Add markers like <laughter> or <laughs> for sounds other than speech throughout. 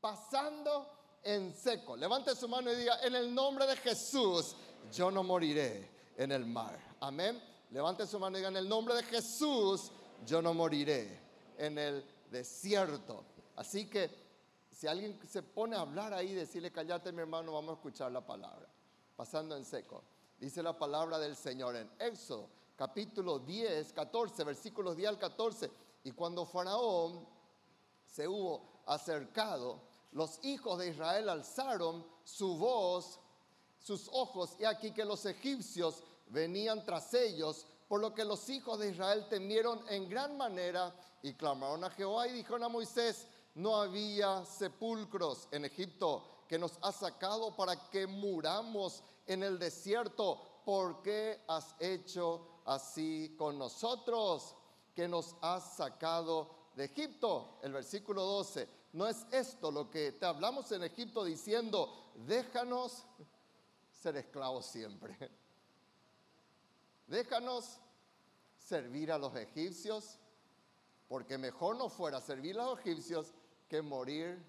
pasando en seco. Levante su mano y diga, en el nombre de Jesús, yo no moriré en el mar. Amén. Levante su mano y diga, en el nombre de Jesús, yo no moriré en el desierto. Así que si alguien se pone a hablar ahí, decirle, callate mi hermano, vamos a escuchar la palabra. Pasando en seco. Dice la palabra del Señor en Éxodo, capítulo 10, 14, versículos 10 al 14. Y cuando Faraón se hubo acercado, los hijos de Israel alzaron su voz, sus ojos, y aquí que los egipcios venían tras ellos, por lo que los hijos de Israel temieron en gran manera y clamaron a Jehová y dijeron a Moisés, no había sepulcros en Egipto que nos ha sacado para que muramos en el desierto. ¿Por qué has hecho así con nosotros que nos has sacado de Egipto? El versículo 12. No es esto lo que te hablamos en Egipto diciendo, déjanos ser esclavos siempre. Déjanos servir a los egipcios, porque mejor no fuera servir a los egipcios que morir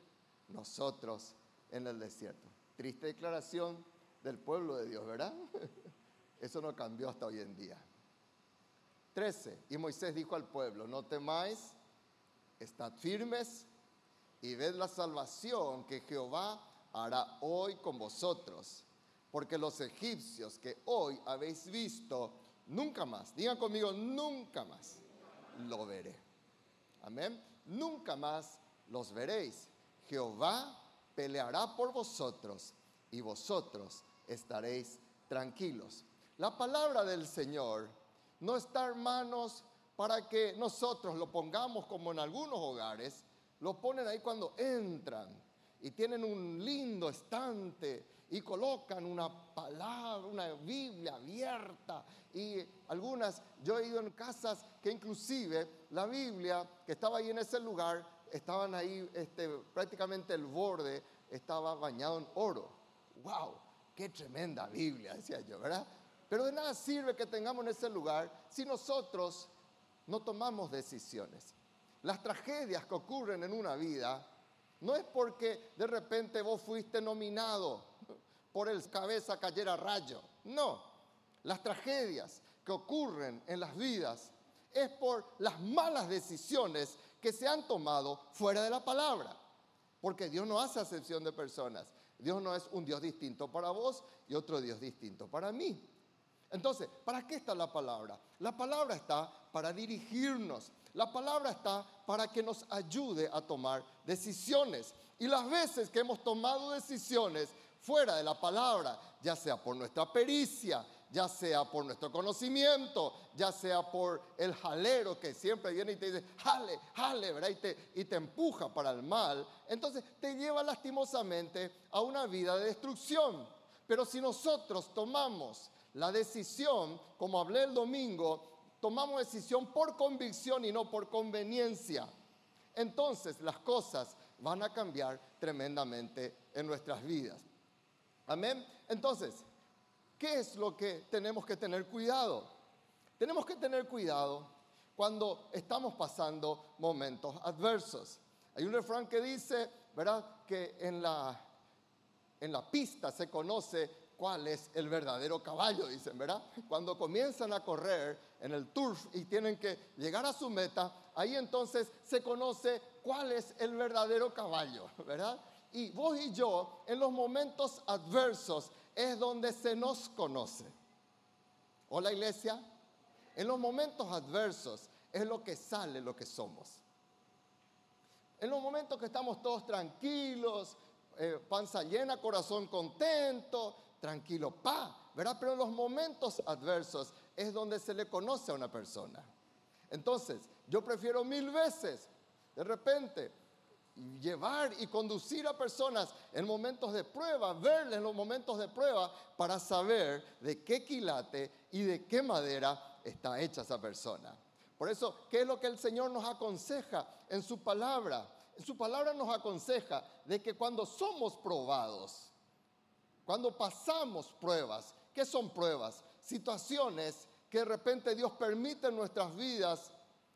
nosotros en el desierto. Triste declaración del pueblo de Dios, ¿verdad? <laughs> Eso no cambió hasta hoy en día. 13. Y Moisés dijo al pueblo, no temáis, estad firmes y ved la salvación que Jehová hará hoy con vosotros, porque los egipcios que hoy habéis visto, Nunca más. Digan conmigo, nunca más lo veré. Amén. Nunca más los veréis. Jehová peleará por vosotros y vosotros estaréis tranquilos. La palabra del Señor no está, hermanos, para que nosotros lo pongamos como en algunos hogares, lo ponen ahí cuando entran y tienen un lindo estante y colocan una palabra, una Biblia abierta y algunas, yo he ido en casas que inclusive la Biblia que estaba ahí en ese lugar, estaban ahí este, prácticamente el borde estaba bañado en oro. ¡Wow! ¡Qué tremenda Biblia! Decía yo, ¿verdad? Pero de nada sirve que tengamos en ese lugar si nosotros no tomamos decisiones. Las tragedias que ocurren en una vida no es porque de repente vos fuiste nominado por el cabeza cayera rayo. No, las tragedias que ocurren en las vidas es por las malas decisiones que se han tomado fuera de la palabra. Porque Dios no hace acepción de personas. Dios no es un Dios distinto para vos y otro Dios distinto para mí. Entonces, ¿para qué está la palabra? La palabra está para dirigirnos. La palabra está para que nos ayude a tomar decisiones. Y las veces que hemos tomado decisiones fuera de la palabra, ya sea por nuestra pericia, ya sea por nuestro conocimiento, ya sea por el jalero que siempre viene y te dice, jale, jale, ¿verdad? Y te, y te empuja para el mal, entonces te lleva lastimosamente a una vida de destrucción. Pero si nosotros tomamos la decisión, como hablé el domingo, tomamos decisión por convicción y no por conveniencia, entonces las cosas van a cambiar tremendamente en nuestras vidas. Amén. Entonces, ¿qué es lo que tenemos que tener cuidado? Tenemos que tener cuidado cuando estamos pasando momentos adversos. Hay un refrán que dice, ¿verdad? Que en la, en la pista se conoce cuál es el verdadero caballo, dicen, ¿verdad? Cuando comienzan a correr en el turf y tienen que llegar a su meta, ahí entonces se conoce cuál es el verdadero caballo, ¿verdad? Y vos y yo, en los momentos adversos, es donde se nos conoce. Hola iglesia, en los momentos adversos es lo que sale lo que somos. En los momentos que estamos todos tranquilos, eh, panza llena, corazón contento, tranquilo, pa, ¿verdad? Pero en los momentos adversos es donde se le conoce a una persona. Entonces, yo prefiero mil veces, de repente, llevar y conducir a personas en momentos de prueba, verles en los momentos de prueba para saber de qué quilate y de qué madera está hecha esa persona. Por eso, ¿qué es lo que el Señor nos aconseja en su palabra? En su palabra nos aconseja de que cuando somos probados, cuando pasamos pruebas, ¿qué son pruebas? Situaciones que de repente Dios permite en nuestras vidas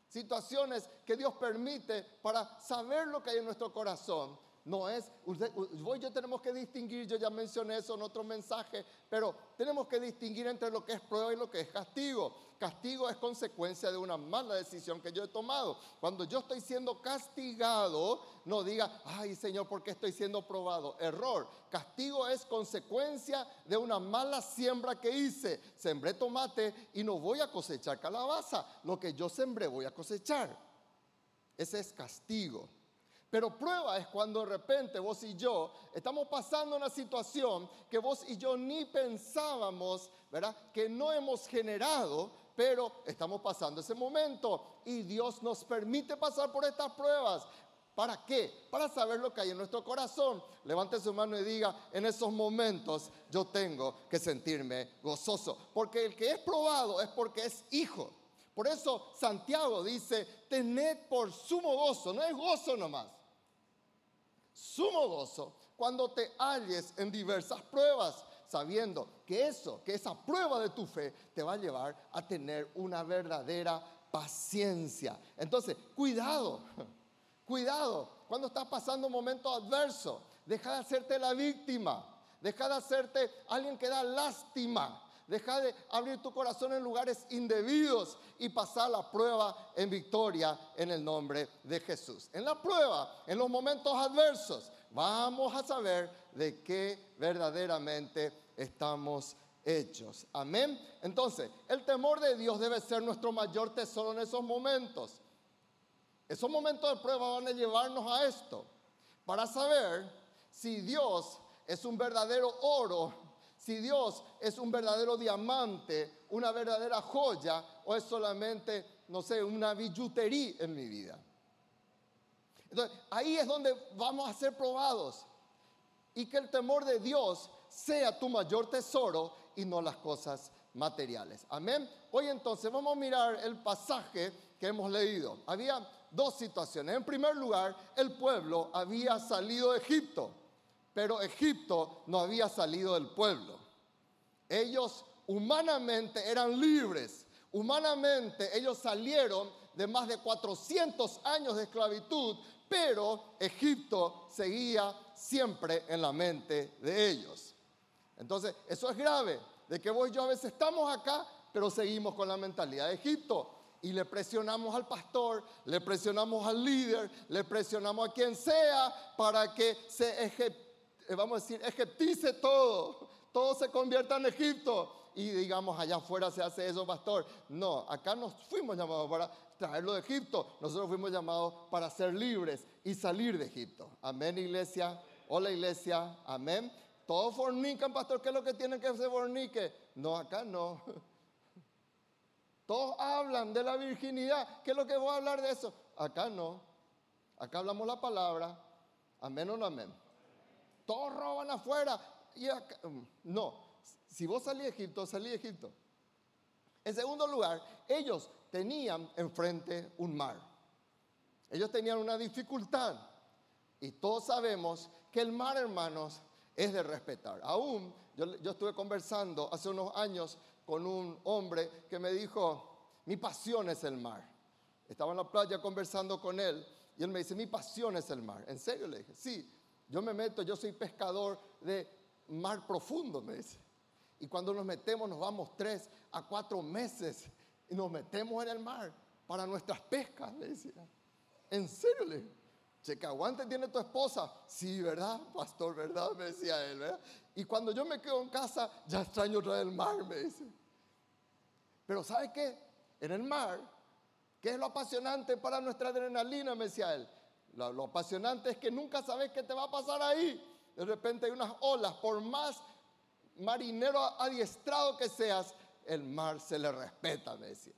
situaciones que Dios permite para saber lo que hay en nuestro corazón. No es, usted, yo tenemos que distinguir, yo ya mencioné eso en otro mensaje, pero tenemos que distinguir entre lo que es prueba y lo que es castigo. Castigo es consecuencia de una mala decisión que yo he tomado. Cuando yo estoy siendo castigado, no diga, ay Señor, ¿por qué estoy siendo probado? Error. Castigo es consecuencia de una mala siembra que hice. Sembré tomate y no voy a cosechar calabaza. Lo que yo sembré voy a cosechar. Ese es castigo. Pero prueba es cuando de repente vos y yo estamos pasando una situación que vos y yo ni pensábamos, ¿verdad? Que no hemos generado, pero estamos pasando ese momento y Dios nos permite pasar por estas pruebas. ¿Para qué? Para saber lo que hay en nuestro corazón. Levante su mano y diga, en esos momentos yo tengo que sentirme gozoso. Porque el que es probado es porque es hijo. Por eso Santiago dice, tened por sumo gozo, no es gozo nomás. Sumo gozo cuando te halles en diversas pruebas, sabiendo que eso, que esa prueba de tu fe te va a llevar a tener una verdadera paciencia. Entonces, cuidado, <laughs> cuidado cuando estás pasando un momento adverso. Deja de hacerte la víctima, deja de hacerte alguien que da lástima Deja de abrir tu corazón en lugares indebidos y pasar la prueba en victoria en el nombre de Jesús. En la prueba, en los momentos adversos, vamos a saber de qué verdaderamente estamos hechos. Amén. Entonces, el temor de Dios debe ser nuestro mayor tesoro en esos momentos. Esos momentos de prueba van a llevarnos a esto, para saber si Dios es un verdadero oro si Dios es un verdadero diamante, una verdadera joya, o es solamente, no sé, una billutería en mi vida. Entonces, ahí es donde vamos a ser probados. Y que el temor de Dios sea tu mayor tesoro y no las cosas materiales. Amén. Hoy entonces vamos a mirar el pasaje que hemos leído. Había dos situaciones. En primer lugar, el pueblo había salido de Egipto pero Egipto no había salido del pueblo. Ellos humanamente eran libres, humanamente ellos salieron de más de 400 años de esclavitud, pero Egipto seguía siempre en la mente de ellos. Entonces, eso es grave, de que vos y yo a veces estamos acá, pero seguimos con la mentalidad de Egipto. Y le presionamos al pastor, le presionamos al líder, le presionamos a quien sea para que se eh, vamos a decir, egiptice todo, todo se convierta en Egipto. Y digamos, allá afuera se hace eso, pastor. No, acá nos fuimos llamados para traerlo de Egipto. Nosotros fuimos llamados para ser libres y salir de Egipto. Amén, iglesia. Hola, iglesia. Amén. Todos fornican, pastor. ¿Qué es lo que tienen que hacer fornique? No, acá no. <laughs> Todos hablan de la virginidad. ¿Qué es lo que voy a hablar de eso? Acá no. Acá hablamos la palabra. Amén o no amén. Todos roban afuera. Y mm, no, si vos salís de Egipto, salí de Egipto. En segundo lugar, ellos tenían enfrente un mar. Ellos tenían una dificultad. Y todos sabemos que el mar, hermanos, es de respetar. Aún yo, yo estuve conversando hace unos años con un hombre que me dijo, mi pasión es el mar. Estaba en la playa conversando con él y él me dice, mi pasión es el mar. ¿En serio? Le dije, sí, yo me meto, yo soy pescador de mar profundo, me dice. Y cuando nos metemos, nos vamos tres a cuatro meses y nos metemos en el mar para nuestras pescas, le decía. ¿En serio? Le Checa, aguante tiene tu esposa. Sí, ¿verdad? Pastor, ¿verdad? Me decía él, ¿verdad? Y cuando yo me quedo en casa, ya extraño otra vez el mar, me dice. Pero ¿sabe qué? En el mar, ¿qué es lo apasionante para nuestra adrenalina? Me decía él. Lo, apasionante es que nunca sabes qué te va a pasar ahí. De repente hay unas olas, por más marinero adiestrado que seas, el mar se le respeta, me decía.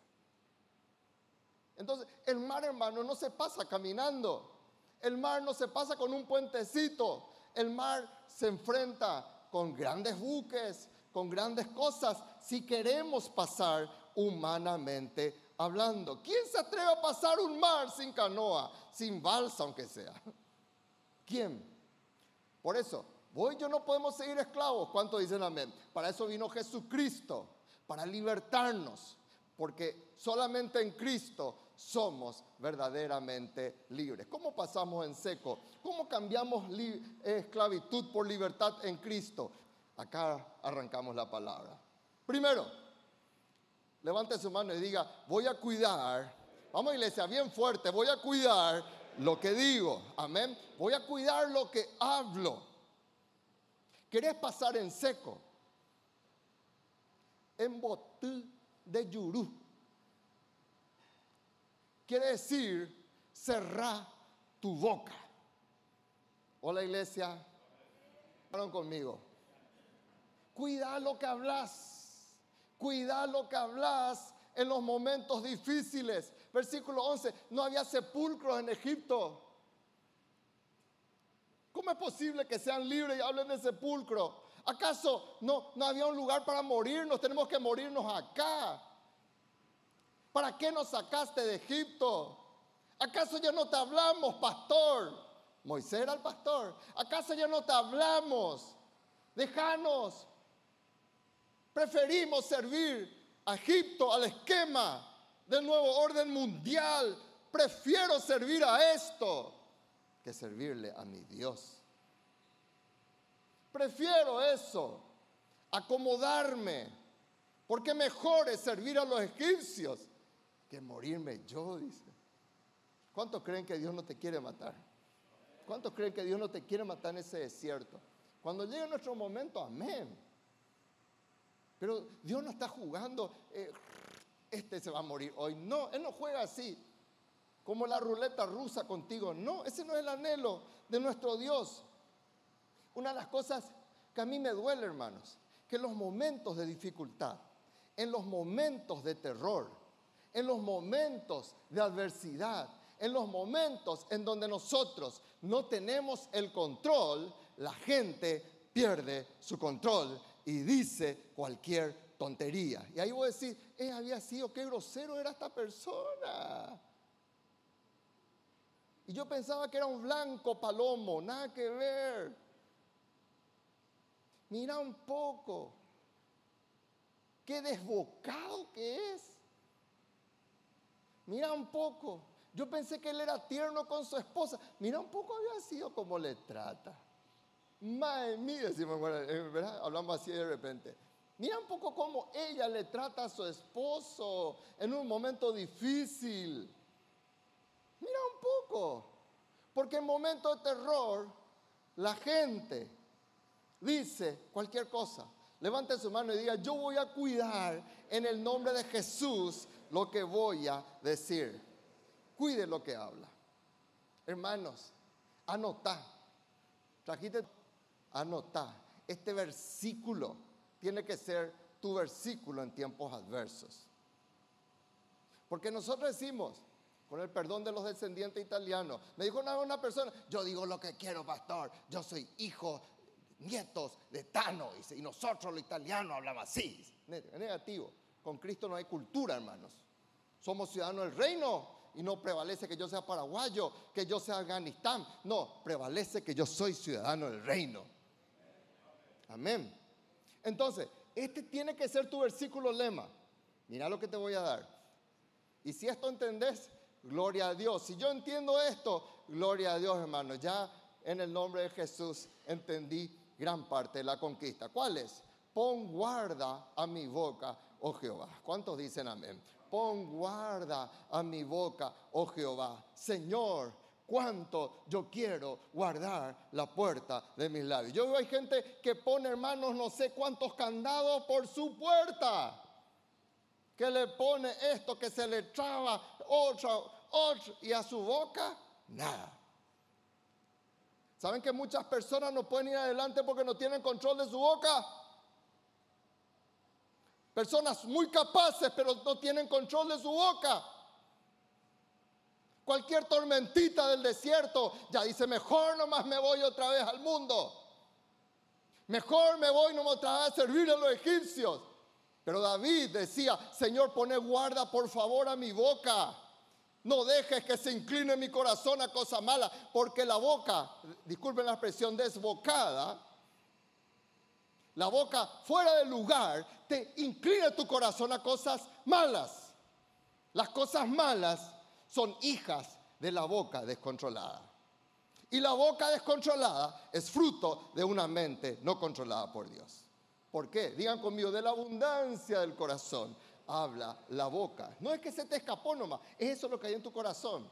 Entonces, el mar, hermano, no se pasa caminando. El mar no se pasa con un puentecito. El mar se enfrenta con grandes buques, con grandes cosas, si queremos pasar humanamente hablando. ¿Quién se atreve a pasar un mar sin canoa, sin balsa aunque sea? ¿Quién? Por eso, vos y yo no podemos seguir esclavos. ¿Cuánto dicen amén? Para eso vino Jesucristo, para libertarnos. Porque solamente en Cristo somos verdaderamente libres. ¿Cómo pasamos en seco? ¿Cómo cambiamos esclavitud por libertad en Cristo? Acá arrancamos la palabra. Primero, levante su mano y diga, voy a cuidar, vamos iglesia, bien fuerte, voy a cuidar lo que digo, amén. Voy a cuidar lo que hablo. ¿Querés pasar en seco? En botú de yurú. Quiere decir, cerrar tu boca. Hola iglesia, ¿Fueron conmigo? Cuida lo que hablas. Cuida lo que hablas en los momentos difíciles. Versículo 11, no había sepulcros en Egipto. ¿Cómo es posible que sean libres y hablen de sepulcro? ¿Acaso no, no había un lugar para morirnos? Tenemos que morirnos acá. ¿Para qué nos sacaste de Egipto? ¿Acaso ya no te hablamos, pastor? Moisés era el pastor. ¿Acaso ya no te hablamos? Déjanos. Preferimos servir a Egipto, al esquema del nuevo orden mundial. Prefiero servir a esto que servirle a mi Dios. Prefiero eso, acomodarme, porque mejor es servir a los egipcios que morirme yo, dice. ¿Cuántos creen que Dios no te quiere matar? ¿Cuántos creen que Dios no te quiere matar en ese desierto? Cuando llegue nuestro momento, amén. Pero Dios no está jugando, eh, este se va a morir hoy. No, Él no juega así, como la ruleta rusa contigo. No, ese no es el anhelo de nuestro Dios. Una de las cosas que a mí me duele, hermanos, que en los momentos de dificultad, en los momentos de terror, en los momentos de adversidad, en los momentos en donde nosotros no tenemos el control, la gente pierde su control y dice cualquier tontería. Y ahí voy a decir, eh, había sido, qué grosero era esta persona. Y yo pensaba que era un blanco palomo, nada que ver. Mira un poco, qué desbocado que es. Mira un poco, yo pensé que él era tierno con su esposa. Mira un poco había sido como le trata. Madre mía, decimos, ¿verdad? Hablamos así de repente. Mira un poco cómo ella le trata a su esposo en un momento difícil. Mira un poco. Porque en momentos de terror, la gente dice cualquier cosa. Levante su mano y diga, yo voy a cuidar en el nombre de Jesús lo que voy a decir. Cuide lo que habla. Hermanos, anota. Trajiste anota. Este versículo tiene que ser tu versículo en tiempos adversos. Porque nosotros decimos, con el perdón de los descendientes italianos, me dijo una, una persona, yo digo lo que quiero, pastor, yo soy hijo, nietos de Tano, y nosotros los italianos hablamos así. Negativo. Con Cristo no hay cultura, hermanos. Somos ciudadanos del reino y no prevalece que yo sea paraguayo, que yo sea Afganistán. No, prevalece que yo soy ciudadano del reino. Amén. Entonces, este tiene que ser tu versículo lema. Mira lo que te voy a dar. Y si esto entendés, gloria a Dios. Si yo entiendo esto, gloria a Dios, hermano. Ya en el nombre de Jesús entendí gran parte de la conquista. ¿Cuál es? Pon guarda a mi boca, oh Jehová. ¿Cuántos dicen amén? Pon guarda a mi boca, oh Jehová. Señor, cuánto yo quiero guardar la puerta de mis labios. Yo veo hay gente que pone, hermanos, no sé cuántos candados por su puerta. Que le pone esto, que se le traba otro, otro, y a su boca, nada. ¿Saben que muchas personas no pueden ir adelante porque no tienen control de su boca? Personas muy capaces pero no tienen control de su boca. Cualquier tormentita del desierto ya dice, mejor nomás me voy otra vez al mundo. Mejor me voy nomás otra vez a servir a los egipcios. Pero David decía, Señor, pone guarda por favor a mi boca. No dejes que se incline mi corazón a cosa mala, porque la boca, disculpen la expresión, desbocada, la boca fuera del lugar, te inclina tu corazón a cosas malas. Las cosas malas son hijas de la boca descontrolada. Y la boca descontrolada es fruto de una mente no controlada por Dios. ¿Por qué? Digan conmigo, de la abundancia del corazón habla la boca. No es que se te escapó nomás, es eso lo que hay en tu corazón.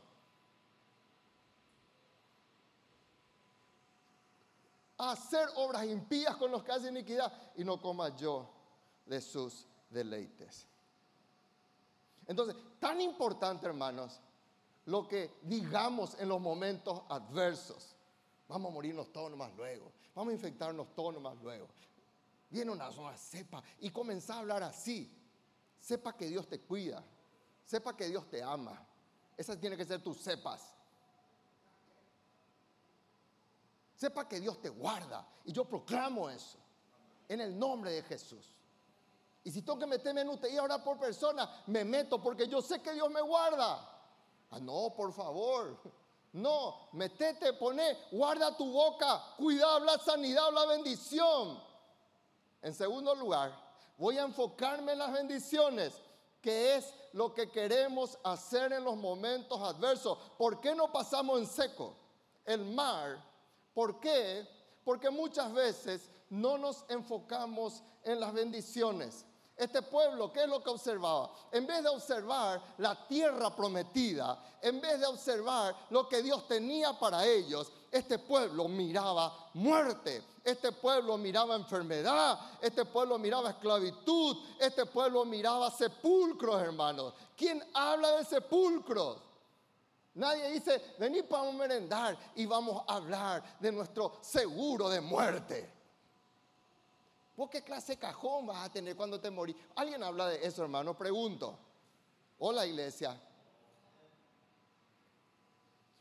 Hacer obras impías con los que hacen iniquidad y no coma yo de sus deleites. Entonces, tan importante, hermanos, lo que digamos en los momentos adversos. Vamos a morirnos todos nomás luego. Vamos a infectarnos todos nomás luego. Viene una zona sepa y comienza a hablar así. Sepa que Dios te cuida. Sepa que Dios te ama. Esas tienen que ser tus cepas. Sepa que Dios te guarda. Y yo proclamo eso. En el nombre de Jesús. Y si tengo que meterme en usted y orar por persona, me meto porque yo sé que Dios me guarda. Ah, no, por favor. No, metete, pone, guarda tu boca, cuida, la sanidad, la bendición. En segundo lugar, voy a enfocarme en las bendiciones, que es lo que queremos hacer en los momentos adversos. ¿Por qué no pasamos en seco? El mar. ¿Por qué? Porque muchas veces no nos enfocamos en las bendiciones. Este pueblo, ¿qué es lo que observaba? En vez de observar la tierra prometida, en vez de observar lo que Dios tenía para ellos, este pueblo miraba muerte, este pueblo miraba enfermedad, este pueblo miraba esclavitud, este pueblo miraba sepulcros, hermanos. ¿Quién habla de sepulcros? Nadie dice, vení para merendar y vamos a hablar de nuestro seguro de muerte. ¿Vos qué clase de cajón vas a tener cuando te morís? ¿Alguien habla de eso, hermano? Pregunto. Hola, iglesia.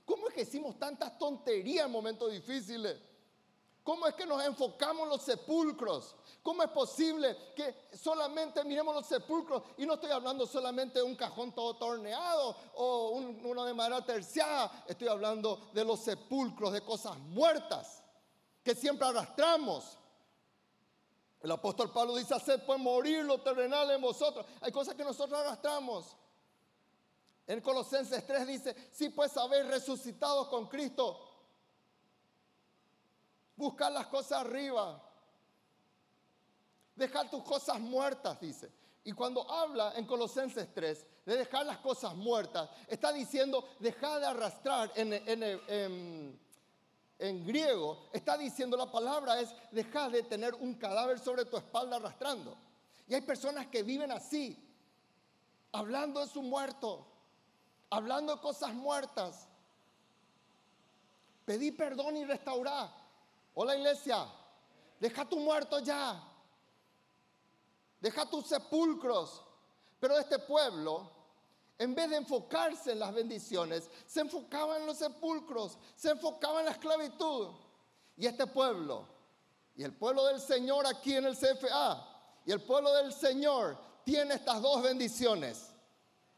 ¿Cómo es que hicimos tantas tonterías en momentos difíciles? ¿Cómo es que nos enfocamos en los sepulcros? ¿Cómo es posible que solamente miremos los sepulcros? Y no estoy hablando solamente de un cajón todo torneado o uno de madera terciada. Estoy hablando de los sepulcros, de cosas muertas que siempre arrastramos. El apóstol Pablo dice, hacer pues morir lo terrenal en vosotros. Hay cosas que nosotros arrastramos. En Colosenses 3 dice, si pues habéis resucitado con Cristo, buscar las cosas arriba. Dejar tus cosas muertas, dice. Y cuando habla en Colosenses 3 de dejar las cosas muertas, está diciendo, dejar de arrastrar en en griego está diciendo la palabra es dejar de tener un cadáver sobre tu espalda arrastrando. Y hay personas que viven así, hablando de su muerto, hablando de cosas muertas. Pedí perdón y restaurar. Hola iglesia, deja tu muerto ya. Deja tus sepulcros. Pero este pueblo en vez de enfocarse en las bendiciones, se enfocaba en los sepulcros, se enfocaba en la esclavitud. Y este pueblo, y el pueblo del Señor aquí en el CFA, y el pueblo del Señor tiene estas dos bendiciones,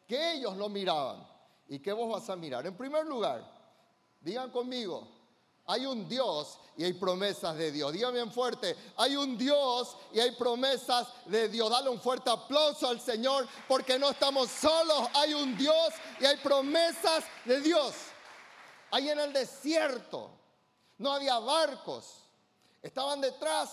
que ellos lo miraban y que vos vas a mirar. En primer lugar, digan conmigo, hay un Dios y hay promesas de Dios. Dígame bien fuerte, hay un Dios y hay promesas de Dios. Dale un fuerte aplauso al Señor porque no estamos solos. Hay un Dios y hay promesas de Dios. Ahí en el desierto no había barcos. Estaban detrás.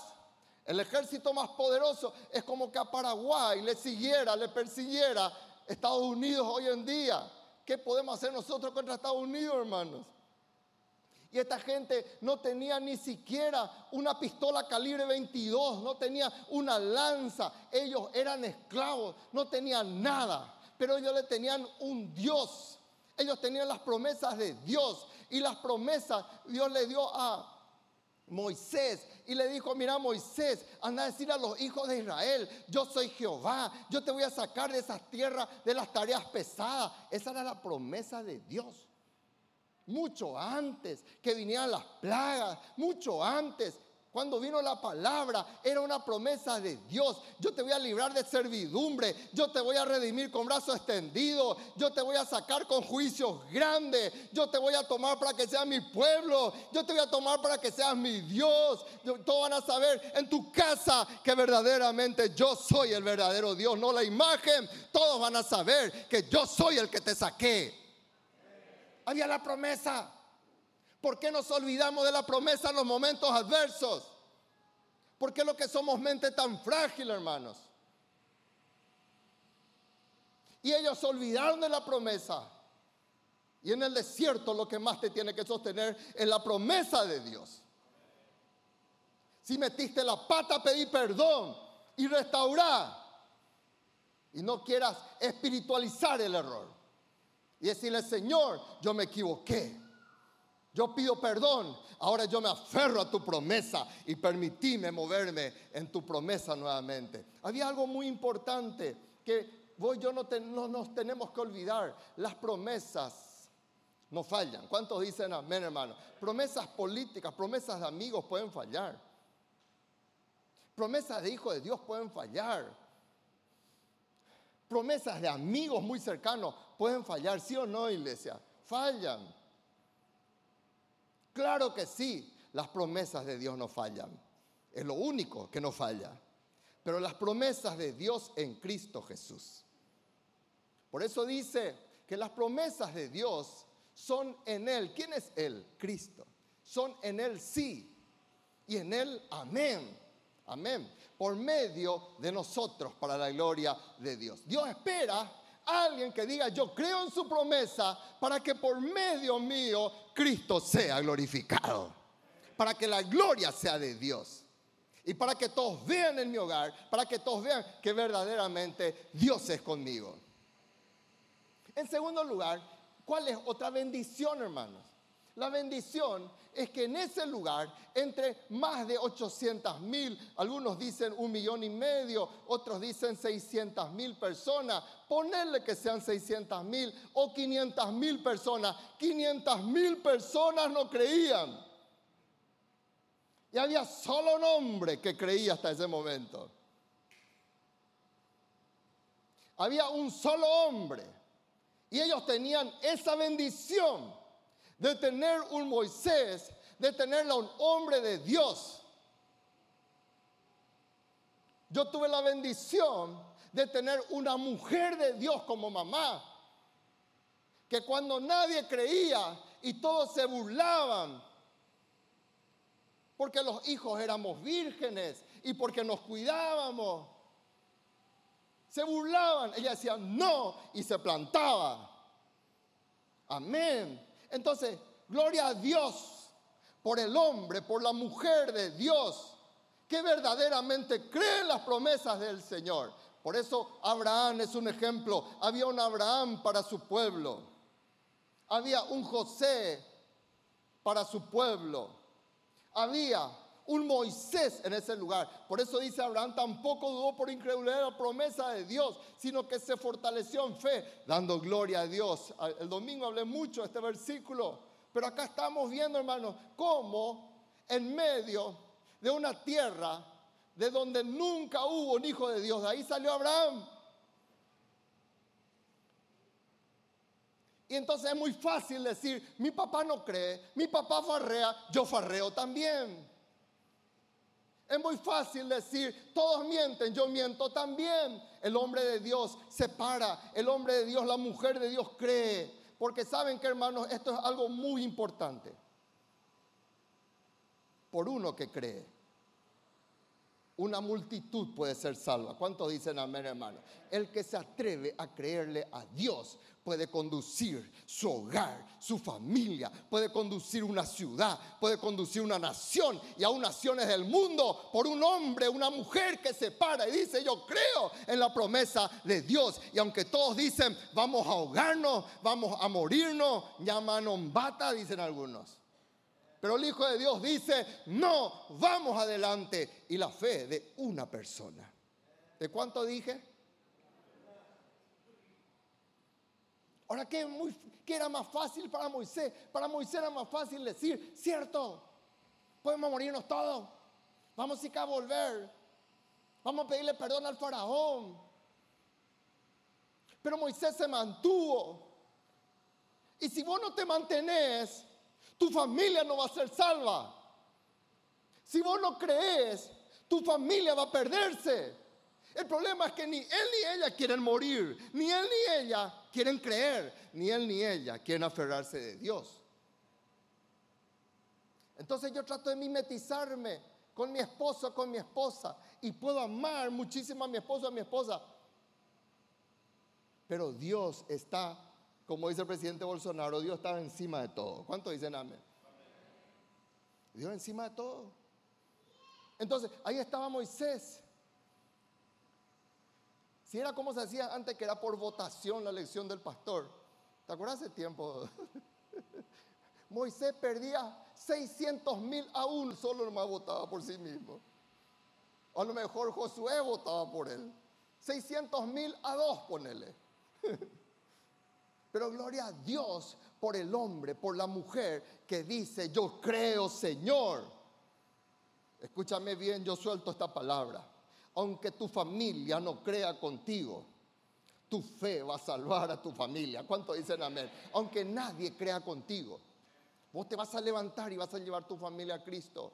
El ejército más poderoso es como que a Paraguay le siguiera, le persiguiera Estados Unidos hoy en día. ¿Qué podemos hacer nosotros contra Estados Unidos, hermanos? Y esta gente no tenía ni siquiera una pistola calibre 22, no tenía una lanza. Ellos eran esclavos, no tenían nada. Pero ellos le tenían un Dios. Ellos tenían las promesas de Dios. Y las promesas Dios le dio a Moisés y le dijo, mira Moisés, anda a decir a los hijos de Israel, yo soy Jehová, yo te voy a sacar de esas tierras, de las tareas pesadas. Esa era la promesa de Dios mucho antes que vinieran las plagas, mucho antes. Cuando vino la palabra, era una promesa de Dios. Yo te voy a librar de servidumbre. Yo te voy a redimir con brazos extendidos. Yo te voy a sacar con juicios grandes. Yo te voy a tomar para que seas mi pueblo. Yo te voy a tomar para que seas mi Dios. todos van a saber en tu casa que verdaderamente yo soy el verdadero Dios, no la imagen. Todos van a saber que yo soy el que te saqué. Había la promesa. ¿Por qué nos olvidamos de la promesa en los momentos adversos? ¿Por qué lo que somos mente tan frágil, hermanos? Y ellos olvidaron de la promesa. Y en el desierto lo que más te tiene que sostener es la promesa de Dios. Si metiste la pata, pedí perdón y restaurar. Y no quieras espiritualizar el error. Y decirle, Señor, yo me equivoqué. Yo pido perdón. Ahora yo me aferro a tu promesa y permitíme moverme en tu promesa nuevamente. Había algo muy importante que vos yo no, no nos tenemos que olvidar. Las promesas no fallan. ¿Cuántos dicen amén, hermano? Promesas políticas, promesas de amigos pueden fallar. Promesas de hijos de Dios pueden fallar. Promesas de amigos muy cercanos pueden fallar, ¿sí o no, iglesia? Fallan. Claro que sí, las promesas de Dios no fallan. Es lo único que no falla. Pero las promesas de Dios en Cristo Jesús. Por eso dice que las promesas de Dios son en Él. ¿Quién es Él? Cristo. Son en Él sí. Y en Él amén. Amén. Por medio de nosotros para la gloria de Dios. Dios espera a alguien que diga, yo creo en su promesa para que por medio mío Cristo sea glorificado. Para que la gloria sea de Dios. Y para que todos vean en mi hogar, para que todos vean que verdaderamente Dios es conmigo. En segundo lugar, ¿cuál es otra bendición, hermanos? La bendición es que en ese lugar, entre más de 800 mil, algunos dicen un millón y medio, otros dicen 600 mil personas, ponerle que sean 600 mil o 500 mil personas, 500 mil personas no creían. Y había solo un hombre que creía hasta ese momento. Había un solo hombre. Y ellos tenían esa bendición de tener un Moisés, de tener a un hombre de Dios. Yo tuve la bendición de tener una mujer de Dios como mamá, que cuando nadie creía y todos se burlaban, porque los hijos éramos vírgenes y porque nos cuidábamos, se burlaban, ella decía no y se plantaba. Amén. Entonces, gloria a Dios por el hombre, por la mujer de Dios, que verdaderamente cree en las promesas del Señor. Por eso Abraham es un ejemplo. Había un Abraham para su pueblo. Había un José para su pueblo. Había un Moisés en ese lugar. Por eso dice Abraham, tampoco dudó por incredulidad la promesa de Dios, sino que se fortaleció en fe, dando gloria a Dios. El domingo hablé mucho de este versículo, pero acá estamos viendo, hermanos, cómo en medio de una tierra de donde nunca hubo un hijo de Dios, de ahí salió Abraham. Y entonces es muy fácil decir, mi papá no cree, mi papá farrea, yo farreo también. Es muy fácil decir, todos mienten, yo miento también. El hombre de Dios se para, el hombre de Dios, la mujer de Dios cree. Porque saben que hermanos, esto es algo muy importante. Por uno que cree, una multitud puede ser salva. ¿Cuántos dicen amén, hermano? El que se atreve a creerle a Dios puede conducir su hogar, su familia, puede conducir una ciudad, puede conducir una nación y aún naciones del mundo por un hombre, una mujer que se para y dice, yo creo en la promesa de Dios. Y aunque todos dicen, vamos a ahogarnos, vamos a morirnos, bata, dicen algunos. Pero el Hijo de Dios dice, no, vamos adelante. Y la fe de una persona. ¿De cuánto dije? Ahora, ¿qué, muy, era más fácil para Moisés? Para Moisés era más fácil decir, cierto, podemos morirnos todos. Vamos a a volver. Vamos a pedirle perdón al faraón. Pero Moisés se mantuvo. Y si vos no te mantenés, tu familia no va a ser salva. Si vos no crees, tu familia va a perderse. El problema es que ni él ni ella quieren morir, ni él ni ella quieren creer, ni él ni ella quieren aferrarse de Dios. Entonces yo trato de mimetizarme con mi esposo, con mi esposa, y puedo amar muchísimo a mi esposo, a mi esposa. Pero Dios está, como dice el presidente Bolsonaro, Dios está encima de todo. ¿Cuántos dicen amén? Dios encima de todo. Entonces, ahí estaba Moisés. Si era como se hacía antes, que era por votación la elección del pastor. ¿Te acuerdas ese tiempo? <laughs> Moisés perdía 600 mil a uno, solo nomás votaba por sí mismo. A lo mejor Josué votaba por él. 600 mil a dos, ponele. <laughs> Pero gloria a Dios por el hombre, por la mujer que dice, yo creo Señor. Escúchame bien, yo suelto esta palabra. Aunque tu familia no crea contigo, tu fe va a salvar a tu familia. ¿Cuánto dicen amén? Aunque nadie crea contigo. Vos te vas a levantar y vas a llevar tu familia a Cristo.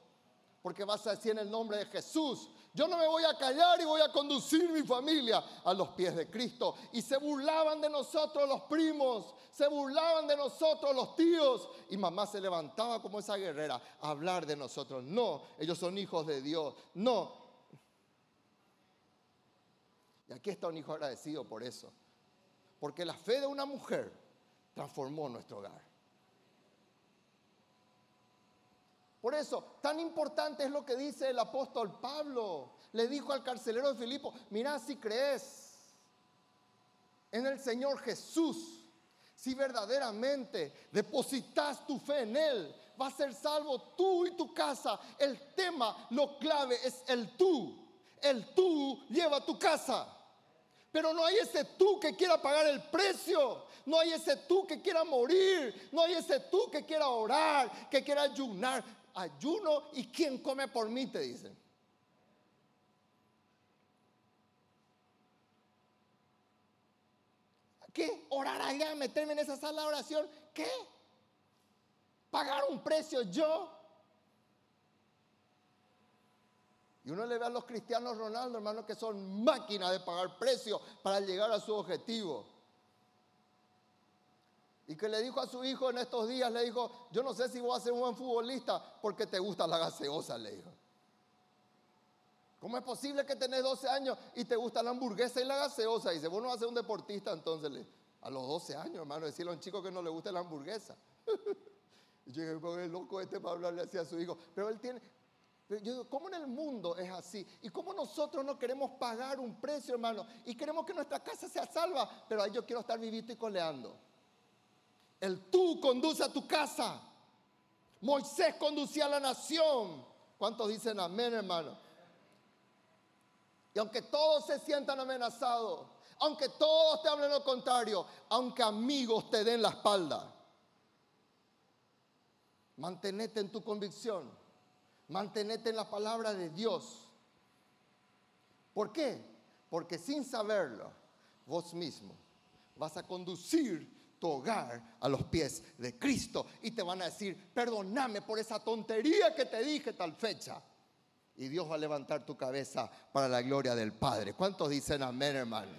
Porque vas a decir en el nombre de Jesús, yo no me voy a callar y voy a conducir mi familia a los pies de Cristo. Y se burlaban de nosotros los primos, se burlaban de nosotros los tíos. Y mamá se levantaba como esa guerrera a hablar de nosotros. No, ellos son hijos de Dios. No. Y aquí está un hijo agradecido por eso. Porque la fe de una mujer transformó nuestro hogar. Por eso, tan importante es lo que dice el apóstol Pablo. Le dijo al carcelero de Filipo, mira si crees en el Señor Jesús, si verdaderamente depositas tu fe en Él, va a ser salvo tú y tu casa. El tema, lo clave es el tú. El tú lleva tu casa. Pero no hay ese tú que quiera pagar el precio. No hay ese tú que quiera morir. No hay ese tú que quiera orar, que quiera ayunar ayuno y quien come por mí, te dicen. ¿Qué? ¿Orar allá, meterme en esa sala de oración? ¿Qué? ¿Pagar un precio yo? Y uno le ve a los cristianos Ronaldo, hermano, que son máquinas de pagar precio para llegar a su objetivo. Y que le dijo a su hijo en estos días, le dijo, yo no sé si voy a ser un buen futbolista porque te gusta la gaseosa, le dijo. ¿Cómo es posible que tenés 12 años y te gusta la hamburguesa y la gaseosa? Y dice, vos no vas a ser un deportista entonces. A los 12 años, hermano, decirle a un chico que no le gusta la hamburguesa. <laughs> y yo digo, el loco este para hablarle así a su hijo. Pero él tiene, yo digo, ¿cómo en el mundo es así? ¿Y cómo nosotros no queremos pagar un precio, hermano? Y queremos que nuestra casa sea salva, pero ahí yo quiero estar vivito y coleando. El tú conduce a tu casa. Moisés conducía a la nación. ¿Cuántos dicen amén, hermano? Y aunque todos se sientan amenazados, aunque todos te hablen lo contrario, aunque amigos te den la espalda, mantenete en tu convicción, mantenete en la palabra de Dios. ¿Por qué? Porque sin saberlo, vos mismo vas a conducir tu hogar a los pies de Cristo y te van a decir, perdóname por esa tontería que te dije tal fecha. Y Dios va a levantar tu cabeza para la gloria del Padre. ¿Cuántos dicen amén, hermano?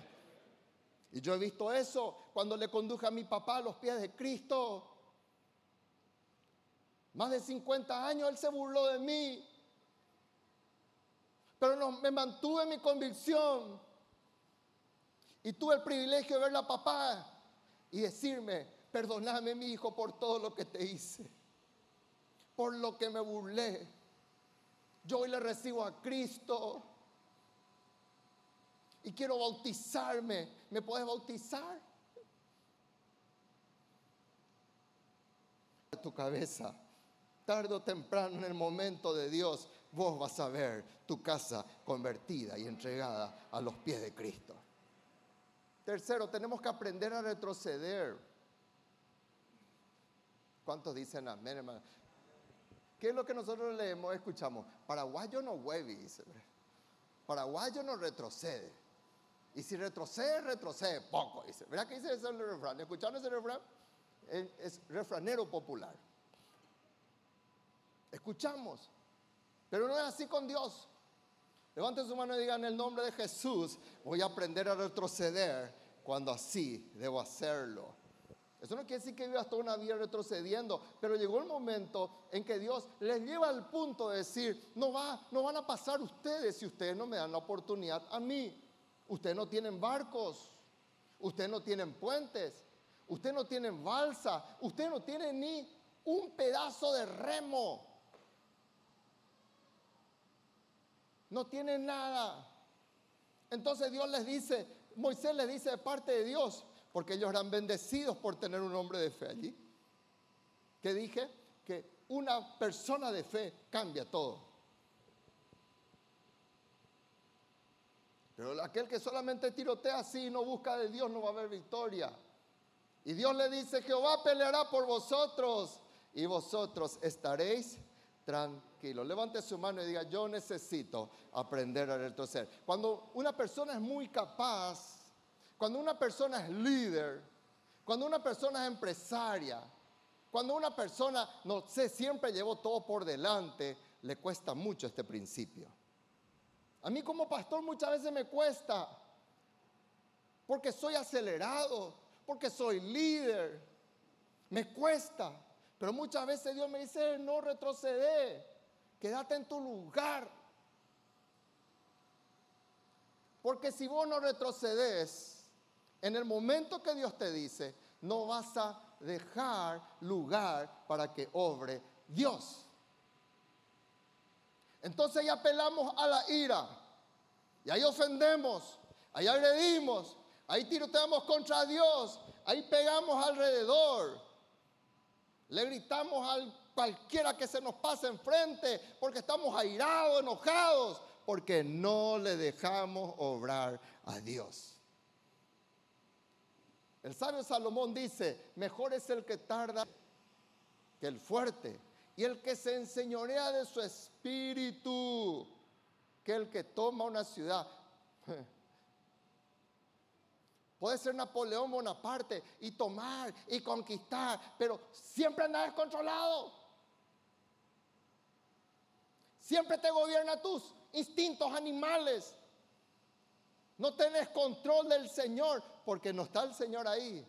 Y yo he visto eso cuando le conduje a mi papá a los pies de Cristo. Más de 50 años él se burló de mí. Pero no, me mantuve en mi convicción. Y tuve el privilegio de verlo a papá y decirme, perdóname mi hijo por todo lo que te hice, por lo que me burlé. Yo hoy le recibo a Cristo y quiero bautizarme. ¿Me puedes bautizar? Tu cabeza, tarde o temprano en el momento de Dios, vos vas a ver tu casa convertida y entregada a los pies de Cristo. Tercero, tenemos que aprender a retroceder. ¿Cuántos dicen amén, hermano? ¿Qué es lo que nosotros leemos, escuchamos? Paraguayo no hueve, dice. Paraguayo no retrocede. Y si retrocede, retrocede poco, dice. ¿Verdad que dice ese refrán? ¿Escucharon ese refrán? Es refranero popular. Escuchamos. Pero no es así con Dios. Levanten su mano y digan en el nombre de Jesús, voy a aprender a retroceder cuando así debo hacerlo. Eso no quiere decir que viva toda una vida retrocediendo, pero llegó el momento en que Dios les lleva al punto de decir, no, va, no van a pasar ustedes si ustedes no me dan la oportunidad a mí. Ustedes no tienen barcos, ustedes no tienen puentes, ustedes no tienen balsa, ustedes no tienen ni un pedazo de remo. No tienen nada. Entonces Dios les dice, Moisés les dice de parte de Dios, porque ellos eran bendecidos por tener un hombre de fe allí. Que dije que una persona de fe cambia todo. Pero aquel que solamente tirotea así y no busca de Dios no va a haber victoria. Y Dios le dice, Jehová peleará por vosotros y vosotros estaréis tranquilos. Levante su mano y diga, yo necesito aprender a retroceder. Cuando una persona es muy capaz, cuando una persona es líder, cuando una persona es empresaria, cuando una persona, no sé, siempre llevó todo por delante, le cuesta mucho este principio. A mí como pastor muchas veces me cuesta, porque soy acelerado, porque soy líder, me cuesta, pero muchas veces Dios me dice, no retrocede, quédate en tu lugar. Porque si vos no retrocedes, en el momento que Dios te dice, no vas a dejar lugar para que obre Dios. Entonces ya apelamos a la ira. Y ahí ofendemos, ahí agredimos, ahí tiroteamos contra Dios, ahí pegamos alrededor. Le gritamos a cualquiera que se nos pase enfrente porque estamos airados, enojados, porque no le dejamos obrar a Dios. El sabio Salomón dice, mejor es el que tarda que el fuerte, y el que se enseñorea de su espíritu, que el que toma una ciudad. <laughs> Puede ser Napoleón Bonaparte y tomar y conquistar, pero siempre anda descontrolado. Siempre te gobierna tus instintos animales. No tenés control del Señor porque no está el Señor ahí.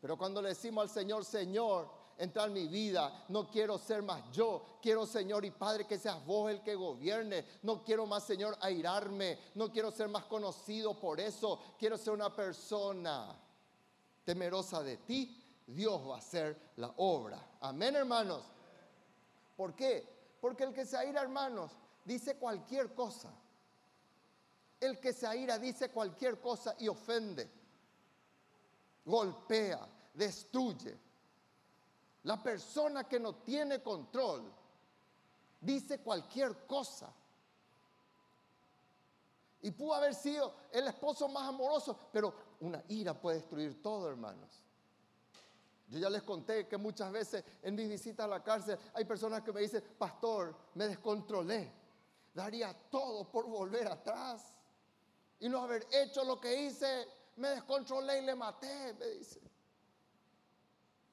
Pero cuando le decimos al Señor, Señor, entra en mi vida, no quiero ser más yo, quiero Señor y Padre que seas vos el que gobierne, no quiero más Señor airarme, no quiero ser más conocido por eso, quiero ser una persona temerosa de ti, Dios va a hacer la obra. Amén hermanos. ¿Por qué? Porque el que se aira hermanos dice cualquier cosa. El que se aira dice cualquier cosa y ofende, golpea, destruye. La persona que no tiene control dice cualquier cosa. Y pudo haber sido el esposo más amoroso, pero una ira puede destruir todo, hermanos. Yo ya les conté que muchas veces en mis visitas a la cárcel hay personas que me dicen, pastor, me descontrolé, daría todo por volver atrás y no haber hecho lo que hice, me descontrolé y le maté, me dice.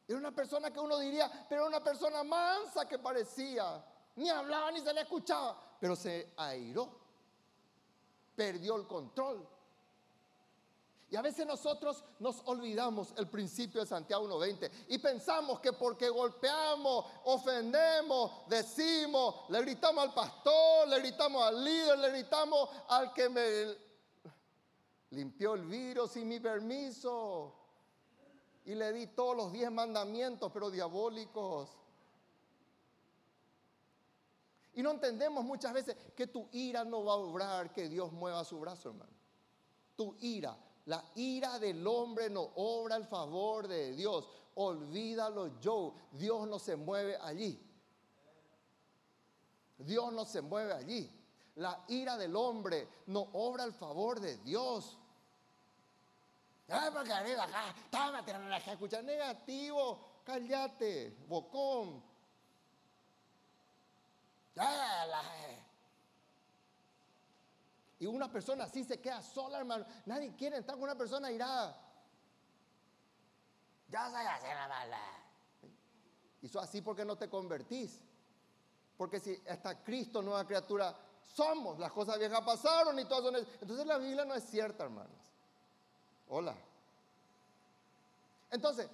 Era una persona que uno diría, pero era una persona mansa que parecía. Ni hablaba ni se le escuchaba, pero se airó, perdió el control. Y a veces nosotros nos olvidamos el principio de Santiago 1.20 y pensamos que porque golpeamos, ofendemos, decimos, le gritamos al pastor, le gritamos al líder, le gritamos al que me limpió el virus sin mi permiso. Y le di todos los diez mandamientos, pero diabólicos. Y no entendemos muchas veces que tu ira no va a obrar que Dios mueva su brazo, hermano. Tu ira, la ira del hombre no obra el favor de Dios. Olvídalo yo. Dios no se mueve allí. Dios no se mueve allí. La ira del hombre no obra el favor de Dios. Escuchar negativo, cállate, bocón. Y una persona así se queda sola, hermano. Nadie quiere estar con una persona irada. Ya sabes hacer la mala. Hizo así porque no te convertís. Porque si hasta Cristo, nueva criatura, somos, las cosas viejas pasaron y todas son... Entonces la Biblia no es cierta, hermanos. Hola. Entonces,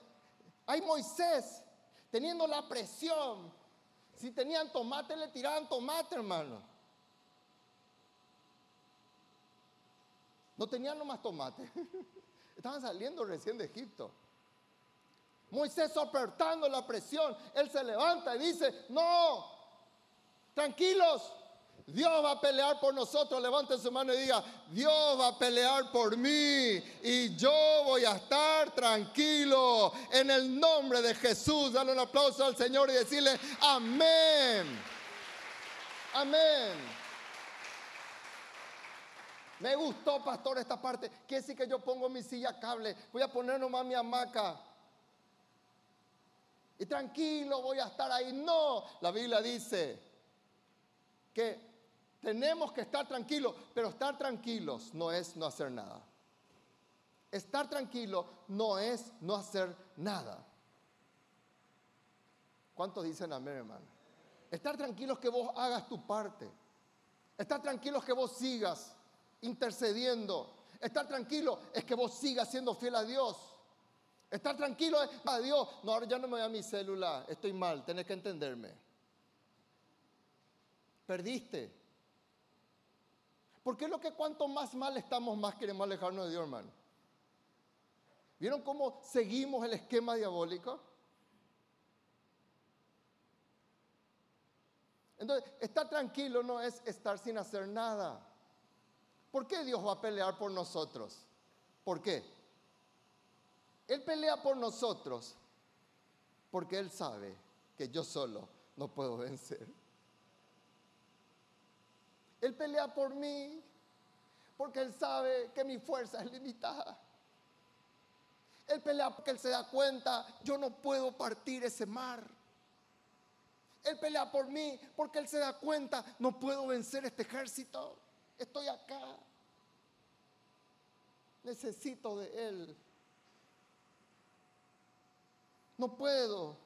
hay Moisés teniendo la presión. Si tenían tomate, le tiraban tomate, hermano. No tenían nomás tomate. <laughs> Estaban saliendo recién de Egipto. Moisés soportando la presión. Él se levanta y dice, no, tranquilos, Dios va a pelear por nosotros. Levante su mano y diga, Dios va a pelear por mí y yo voy a estar tranquilo. En el nombre de Jesús, dale un aplauso al Señor y decirle, amén. Amén. Me gustó, pastor, esta parte. Quiere decir que yo pongo mi silla cable. Voy a poner nomás mi hamaca. Y tranquilo voy a estar ahí. No, la Biblia dice que tenemos que estar tranquilos, pero estar tranquilos no es no hacer nada. Estar tranquilo no es no hacer nada. ¿Cuántos dicen amén, hermano? Estar tranquilos que vos hagas tu parte. Estar tranquilos que vos sigas intercediendo. Estar tranquilo es que vos sigas siendo fiel a Dios. Estar tranquilo es a Dios. No, ahora ya no me voy a mi célula. Estoy mal, tenés que entenderme. Perdiste. Porque es lo que cuanto más mal estamos, más queremos alejarnos de Dios, hermano. ¿Vieron cómo seguimos el esquema diabólico? Entonces, estar tranquilo no es estar sin hacer nada. ¿Por qué Dios va a pelear por nosotros? ¿Por qué? Él pelea por nosotros porque Él sabe que yo solo no puedo vencer. Él pelea por mí porque Él sabe que mi fuerza es limitada. Él pelea porque Él se da cuenta, yo no puedo partir ese mar. Él pelea por mí porque Él se da cuenta, no puedo vencer este ejército. Estoy acá. Necesito de Él. No puedo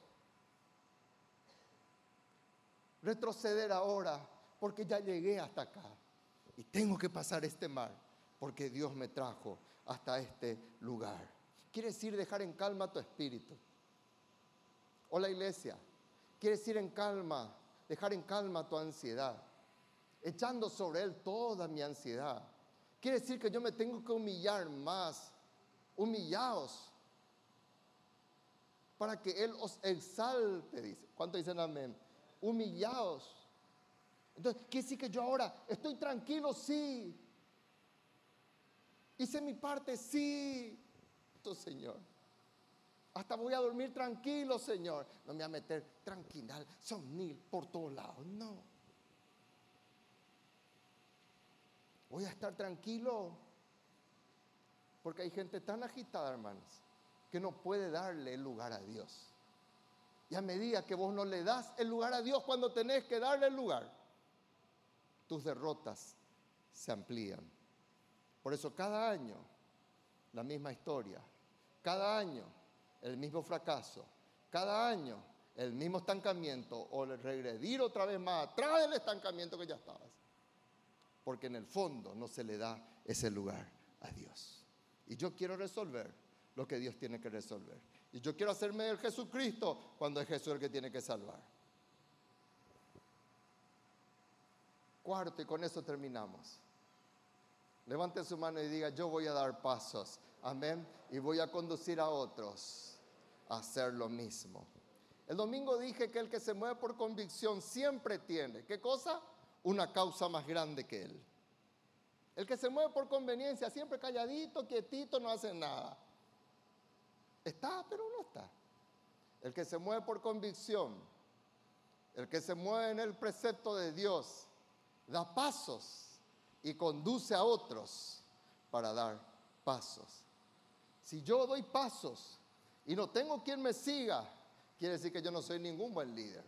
retroceder ahora porque ya llegué hasta acá y tengo que pasar este mar porque Dios me trajo hasta este lugar. Quiere decir dejar en calma tu espíritu. Hola iglesia, quiere decir en calma, dejar en calma tu ansiedad, echando sobre Él toda mi ansiedad. Quiere decir que yo me tengo que humillar más, humillaos, para que Él os exalte, dice. ¿Cuánto dicen amén? Humillaos entonces, ¿qué decir que yo ahora estoy tranquilo? Sí. Hice mi parte, sí. Entonces, Señor. Hasta voy a dormir tranquilo, Señor. No me voy a meter tranquilidad, sonil por todos lados. No. Voy a estar tranquilo. Porque hay gente tan agitada, hermanos, que no puede darle el lugar a Dios. Y a medida que vos no le das el lugar a Dios cuando tenés que darle el lugar, tus derrotas se amplían. Por eso cada año la misma historia, cada año el mismo fracaso, cada año el mismo estancamiento o el regredir otra vez más atrás del estancamiento que ya estabas. Porque en el fondo no se le da ese lugar a Dios. Y yo quiero resolver lo que Dios tiene que resolver. Y yo quiero hacerme el Jesucristo cuando es Jesús el que tiene que salvar. Cuarto, y con eso terminamos. Levante su mano y diga, yo voy a dar pasos. Amén. Y voy a conducir a otros a hacer lo mismo. El domingo dije que el que se mueve por convicción siempre tiene, ¿qué cosa? Una causa más grande que él. El que se mueve por conveniencia, siempre calladito, quietito, no hace nada. Está, pero no está. El que se mueve por convicción, el que se mueve en el precepto de Dios, da pasos y conduce a otros para dar pasos. Si yo doy pasos y no tengo quien me siga, quiere decir que yo no soy ningún buen líder.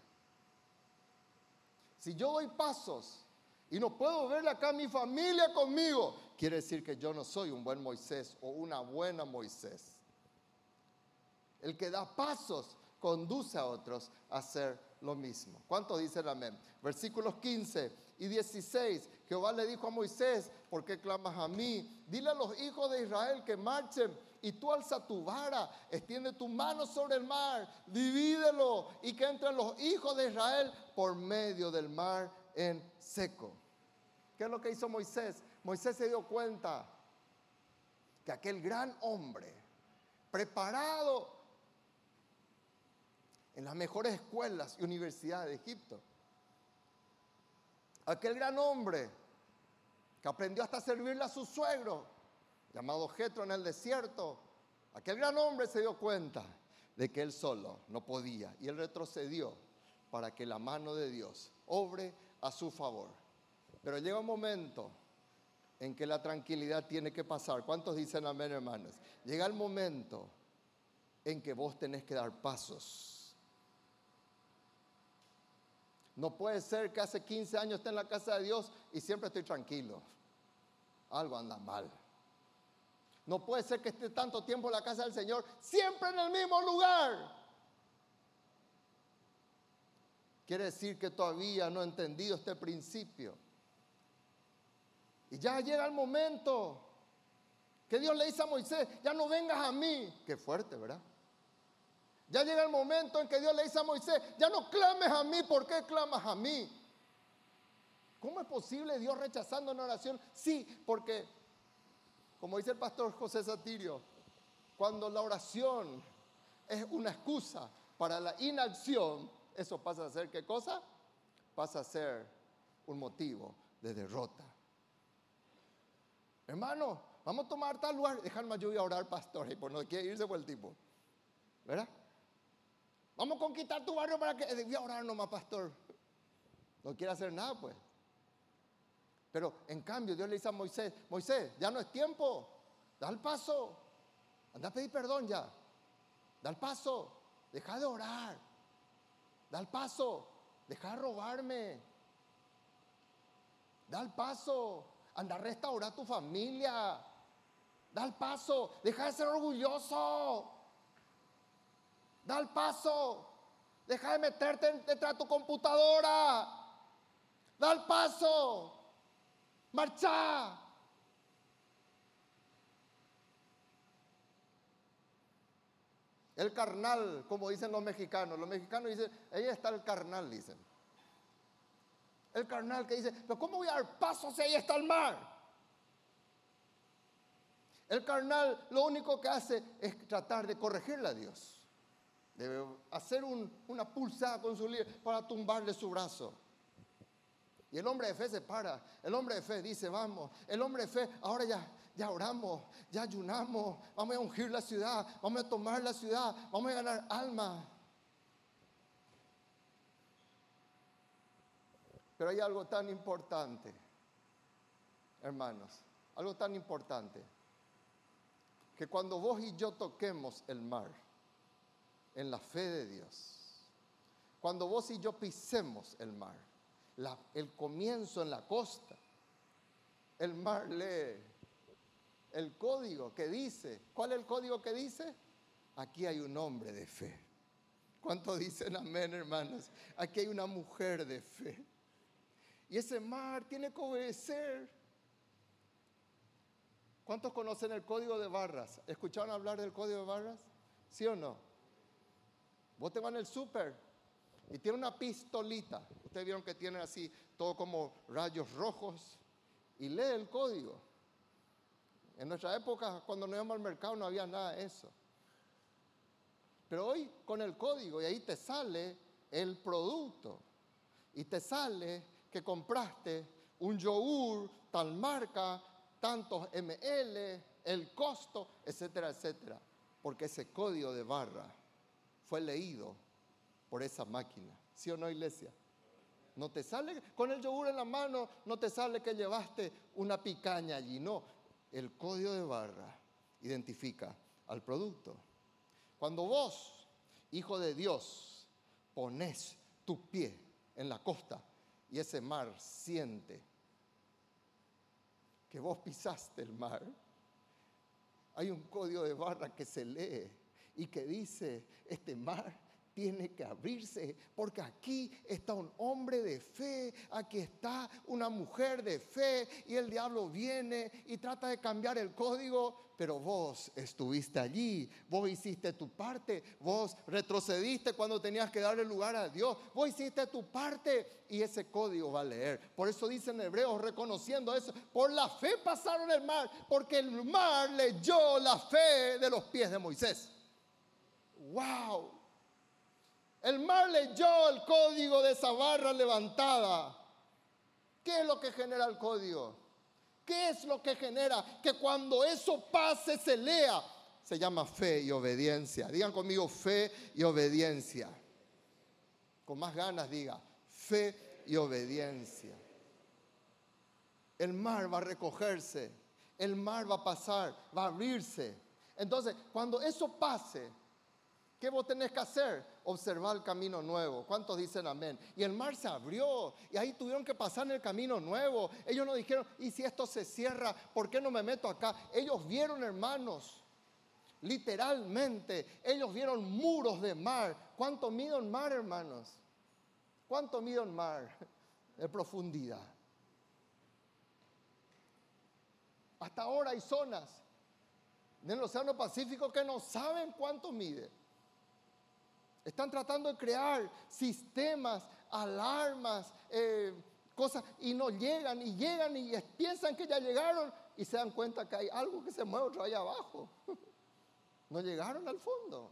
Si yo doy pasos y no puedo ver acá a mi familia conmigo, quiere decir que yo no soy un buen Moisés o una buena Moisés. El que da pasos conduce a otros a hacer lo mismo. ¿Cuántos dicen amén? Versículos 15 y 16. Jehová le dijo a Moisés, ¿por qué clamas a mí? Dile a los hijos de Israel que marchen y tú alza tu vara, extiende tu mano sobre el mar, divídelo y que entren los hijos de Israel por medio del mar en seco. ¿Qué es lo que hizo Moisés? Moisés se dio cuenta que aquel gran hombre, preparado en las mejores escuelas y universidades de Egipto, aquel gran hombre que aprendió hasta servirle a su suegro, llamado Jetro en el desierto, aquel gran hombre se dio cuenta de que él solo no podía y él retrocedió para que la mano de Dios obre a su favor. Pero llega un momento en que la tranquilidad tiene que pasar. ¿Cuántos dicen amén, hermanos? Llega el momento en que vos tenés que dar pasos. No puede ser que hace 15 años esté en la casa de Dios y siempre estoy tranquilo. Algo anda mal. No puede ser que esté tanto tiempo en la casa del Señor, siempre en el mismo lugar. Quiere decir que todavía no he entendido este principio. Y ya llega el momento que Dios le dice a Moisés, ya no vengas a mí. Qué fuerte, ¿verdad? Ya llega el momento en que Dios le dice a Moisés, ya no clames a mí, ¿por qué clamas a mí? ¿Cómo es posible Dios rechazando una oración? Sí, porque, como dice el pastor José Satirio, cuando la oración es una excusa para la inacción, eso pasa a ser qué cosa? Pasa a ser un motivo de derrota. Hermano, vamos a tomar tal lugar. Dejarme yo a orar, pastor. Y por no quiere irse por el tipo. ¿Verdad? Vamos a conquistar tu barrio para que. Voy a orar nomás, pastor. No quiere hacer nada, pues. Pero en cambio, Dios le dice a Moisés: Moisés, ya no es tiempo. Da el paso. Anda a pedir perdón ya. Da el paso. Deja de orar. Da el paso. Deja de robarme. Da el paso. Anda a restaurar tu familia. Da el paso. Deja de ser orgulloso. Da el paso. Deja de meterte detrás de tu computadora. Da el paso. Marcha. El carnal, como dicen los mexicanos. Los mexicanos dicen, ahí está el carnal, dicen. El carnal que dice, pero ¿cómo voy a dar paso si ahí está el mar? El carnal lo único que hace es tratar de corregirle a Dios. Debe hacer una pulsada con su líder para tumbarle su brazo. Y el hombre de fe se para. El hombre de fe dice, vamos. El hombre de fe, ahora ya, ya oramos, ya ayunamos. Vamos a ungir la ciudad, vamos a tomar la ciudad, vamos a ganar alma. Pero hay algo tan importante, hermanos, algo tan importante, que cuando vos y yo toquemos el mar en la fe de Dios, cuando vos y yo pisemos el mar, el comienzo en la costa, el mar lee el código que dice, ¿cuál es el código que dice? Aquí hay un hombre de fe. ¿Cuánto dicen amén, hermanos? Aquí hay una mujer de fe. Y ese mar tiene que obedecer. ¿Cuántos conocen el código de barras? ¿Escucharon hablar del código de barras? ¿Sí o no? Vos te van el súper y tiene una pistolita. Ustedes vieron que tiene así todo como rayos rojos y lee el código. En nuestra época, cuando no íbamos al mercado, no había nada de eso. Pero hoy con el código y ahí te sale el producto y te sale que compraste un yogur, tal marca, tantos ml, el costo, etcétera, etcétera. Porque ese código de barra fue leído por esa máquina. ¿Sí o no, iglesia? No te sale con el yogur en la mano, no te sale que llevaste una picaña allí. No, el código de barra identifica al producto. Cuando vos, hijo de Dios, pones tu pie en la costa y ese mar siente que vos pisaste el mar, hay un código de barra que se lee y que dice, este mar tiene que abrirse, porque aquí está un hombre de fe, aquí está una mujer de fe, y el diablo viene y trata de cambiar el código, pero vos estuviste allí, vos hiciste tu parte, vos retrocediste cuando tenías que darle lugar a Dios, vos hiciste tu parte y ese código va a leer. Por eso dicen hebreos reconociendo eso, por la fe pasaron el mar, porque el mar leyó la fe de los pies de Moisés. ¡Wow! El mar leyó el código de esa barra levantada. ¿Qué es lo que genera el código? ¿Qué es lo que genera que cuando eso pase se lea? Se llama fe y obediencia. Digan conmigo fe y obediencia. Con más ganas diga, fe y obediencia. El mar va a recogerse, el mar va a pasar, va a abrirse. Entonces, cuando eso pase, ¿Qué vos tenés que hacer? Observar el camino nuevo. ¿Cuántos dicen amén? Y el mar se abrió y ahí tuvieron que pasar en el camino nuevo. Ellos no dijeron, ¿y si esto se cierra? ¿Por qué no me meto acá? Ellos vieron, hermanos, literalmente, ellos vieron muros de mar. ¿Cuánto mide el mar, hermanos? ¿Cuánto mide el mar de profundidad? Hasta ahora hay zonas en el Océano Pacífico que no saben cuánto mide. Están tratando de crear sistemas, alarmas, eh, cosas, y no llegan, y llegan y piensan que ya llegaron y se dan cuenta que hay algo que se mueve otro ahí abajo. <laughs> No llegaron al fondo.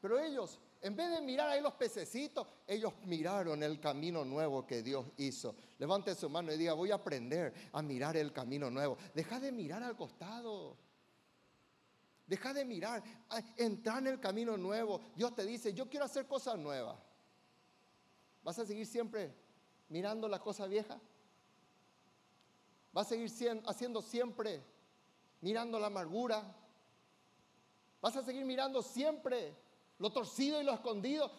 Pero ellos, en vez de mirar ahí los pececitos, ellos miraron el camino nuevo que Dios hizo. Levante su mano y diga, voy a aprender a mirar el camino nuevo. Deja de mirar al costado. Deja de mirar, entra en el camino nuevo. Dios te dice, yo quiero hacer cosas nuevas. ¿Vas a seguir siempre mirando la cosa vieja? ¿Vas a seguir haciendo siempre mirando la amargura? ¿Vas a seguir mirando siempre lo torcido y lo escondido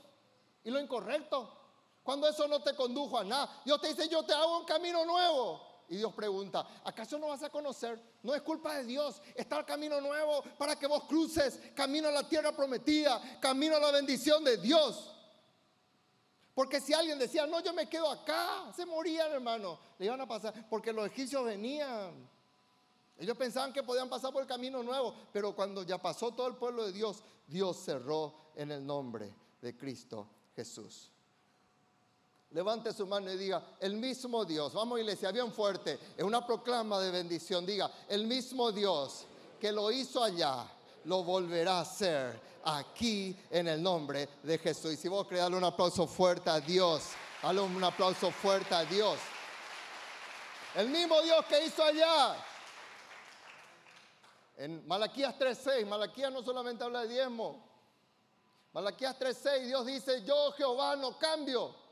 y lo incorrecto? Cuando eso no te condujo a nada, Dios te dice, yo te hago un camino nuevo. Y Dios pregunta, ¿acaso no vas a conocer? No es culpa de Dios, está el camino nuevo para que vos cruces, camino a la tierra prometida, camino a la bendición de Dios. Porque si alguien decía, no, yo me quedo acá, se morían, hermano, le iban a pasar, porque los egipcios venían. Ellos pensaban que podían pasar por el camino nuevo, pero cuando ya pasó todo el pueblo de Dios, Dios cerró en el nombre de Cristo Jesús. Levante su mano y diga, el mismo Dios, vamos iglesia, bien fuerte, es una proclama de bendición, diga, el mismo Dios que lo hizo allá, lo volverá a hacer aquí en el nombre de Jesús. Y si vos querés darle un aplauso fuerte a Dios, dale un aplauso fuerte a Dios. El mismo Dios que hizo allá. En Malaquías 3.6, Malaquías no solamente habla de diezmo. Malaquías 3.6, Dios dice, yo Jehová no cambio.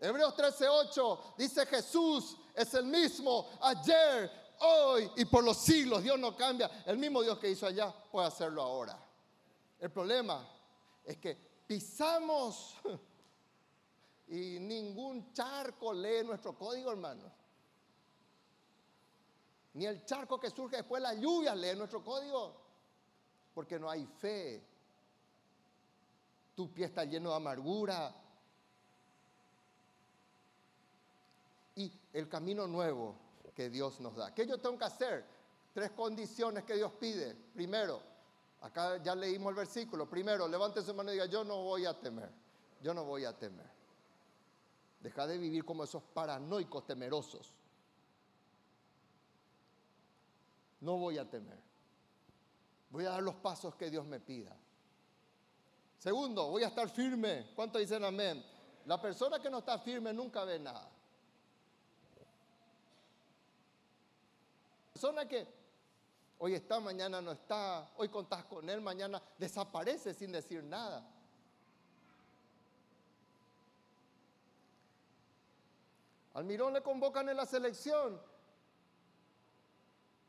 Hebreos 13:8 dice Jesús es el mismo ayer, hoy y por los siglos. Dios no cambia. El mismo Dios que hizo allá puede hacerlo ahora. El problema es que pisamos <laughs> y ningún charco lee nuestro código, hermano. Ni el charco que surge después de la lluvia lee nuestro código. Porque no hay fe. Tu pie está lleno de amargura, y el camino nuevo que Dios nos da. ¿Qué yo tengo que hacer? Tres condiciones que Dios pide. Primero, acá ya leímos el versículo. Primero, levante su mano y diga, yo no voy a temer. Yo no voy a temer. Deja de vivir como esos paranoicos temerosos. No voy a temer. Voy a dar los pasos que Dios me pida. Segundo, voy a estar firme. ¿Cuántos dicen amén? La persona que no está firme nunca ve nada. Persona que hoy está, mañana no está, hoy contás con él, mañana desaparece sin decir nada. Almirón le convocan en la selección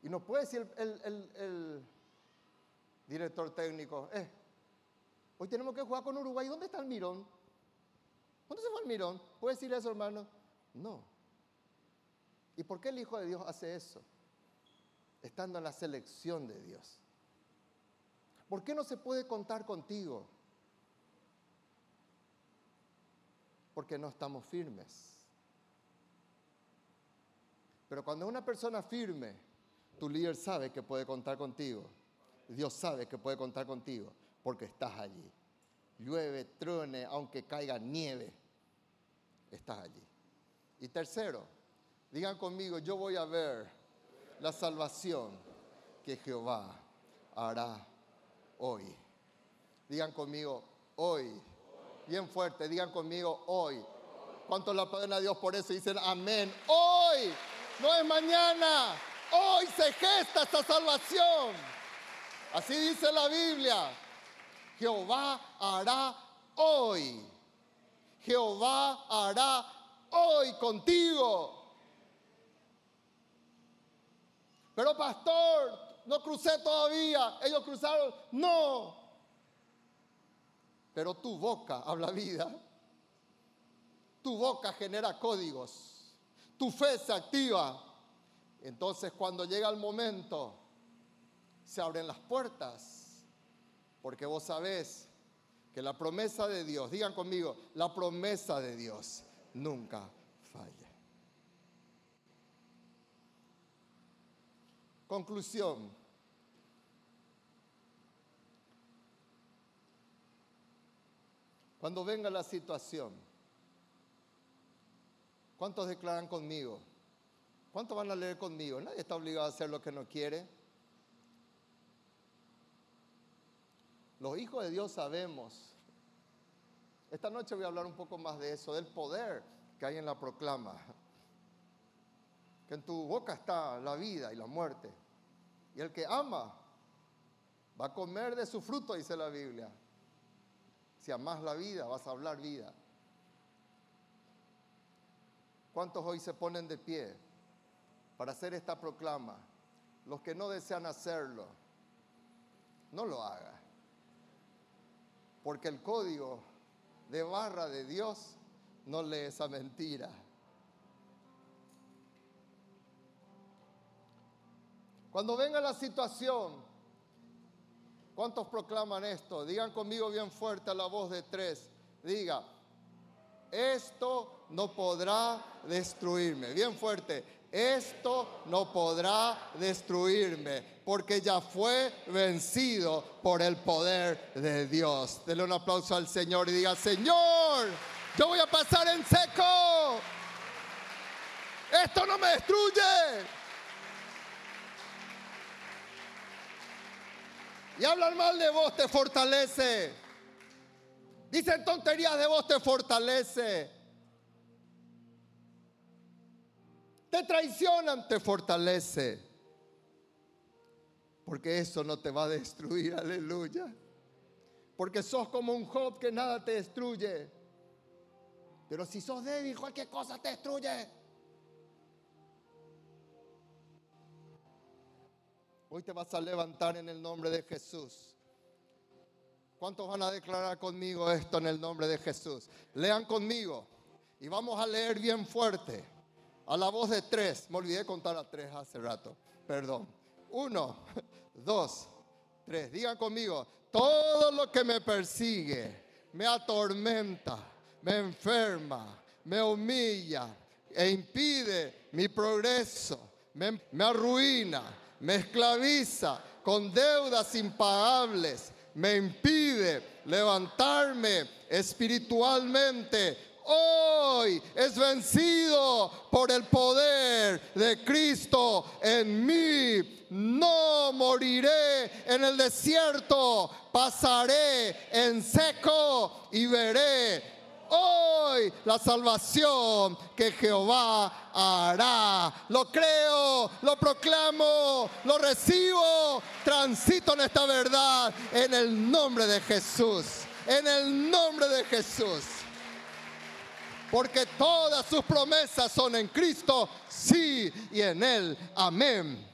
y no puede decir el, director técnico, eh, hoy tenemos que jugar con Uruguay, ¿dónde está Almirón? ¿Dónde se fue Almirón? ¿Puede decir eso, hermano? No. ¿Y por qué el Hijo de Dios hace eso? Estando en la selección de Dios. ¿Por qué no se puede contar contigo? Porque no estamos firmes. Pero cuando una persona firme, tu líder sabe que puede contar contigo. Dios sabe que puede contar contigo porque estás allí. Llueve, truene, aunque caiga nieve, estás allí. Y tercero, digan conmigo, yo voy a ver la salvación que Jehová hará hoy. Digan conmigo, hoy. Bien fuerte, digan conmigo, hoy. ¿Cuántos la pueden a Dios por eso? Dicen amén. Hoy, no es mañana. Hoy se gesta esta salvación. Así dice la Biblia. Jehová hará hoy. Jehová hará hoy contigo. Pero pastor, no crucé todavía. Ellos cruzaron. No. Pero tu boca habla vida. Tu boca genera códigos. Tu fe se activa. Entonces cuando llega el momento, se abren las puertas. Porque vos sabés que la promesa de Dios, digan conmigo, la promesa de Dios nunca falla. Conclusión. Cuando venga la situación, ¿cuántos declaran conmigo? ¿Cuántos van a leer conmigo? Nadie está obligado a hacer lo que no quiere. Los hijos de Dios sabemos. Esta noche voy a hablar un poco más de eso, del poder que hay en la proclama que en tu boca está la vida y la muerte. Y el que ama va a comer de su fruto, dice la Biblia. Si amas la vida, vas a hablar vida. ¿Cuántos hoy se ponen de pie para hacer esta proclama? Los que no desean hacerlo, no lo haga. Porque el código de barra de Dios no lee esa mentira. Cuando venga la situación, ¿cuántos proclaman esto? Digan conmigo bien fuerte a la voz de tres. Diga, esto no podrá destruirme. Bien fuerte, esto no podrá destruirme porque ya fue vencido por el poder de Dios. Dele un aplauso al Señor y diga, Señor, yo voy a pasar en seco. Esto no me destruye. Y hablan mal de vos te fortalece. Dicen tonterías de vos te fortalece. Te traicionan, te fortalece. Porque eso no te va a destruir, <laughs> aleluya. Porque sos como un Job que nada te destruye. Pero si sos débil, cualquier cosa te destruye. Hoy te vas a levantar en el nombre de Jesús. ¿Cuántos van a declarar conmigo esto en el nombre de Jesús? Lean conmigo y vamos a leer bien fuerte. A la voz de tres. Me olvidé contar a tres hace rato. Perdón. Uno, <laughs> dos, tres. Digan conmigo. Todo lo que me persigue, me atormenta, me enferma, me humilla e impide mi progreso, me, me arruina me esclaviza con deudas impagables, me impide levantarme espiritualmente. Hoy es vencido por el poder de Cristo en mí. No moriré en el desierto, pasaré en seco y veré hoy la salvación que Jehová hará. Lo creo, lo proclamo, lo recibo, transito en esta verdad en el nombre de Jesús. En el nombre de Jesús. Porque todas sus promesas son en Cristo, sí, y en Él, amén.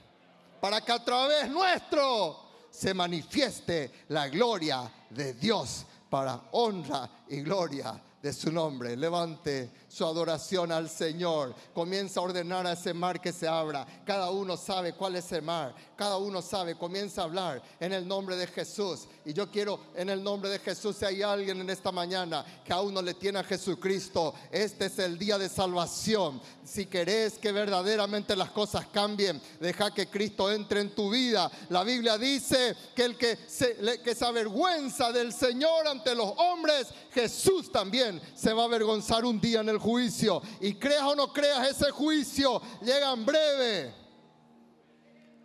Para que a través nuestro se manifieste la gloria de Dios para honra y gloria de su nombre. Levante su adoración al Señor. Comienza a ordenar a ese mar que se abra. Cada uno sabe cuál es el mar. Cada uno sabe. Comienza a hablar en el nombre de Jesús. Y yo quiero en el nombre de Jesús, si hay alguien en esta mañana que aún no le tiene a Jesucristo, este es el día de salvación. Si querés que verdaderamente las cosas cambien, deja que Cristo entre en tu vida. La Biblia dice que el que se, que se avergüenza del Señor ante los hombres, Jesús también se va a avergonzar un día en el juicio. Y creas o no creas, ese juicio llega en breve.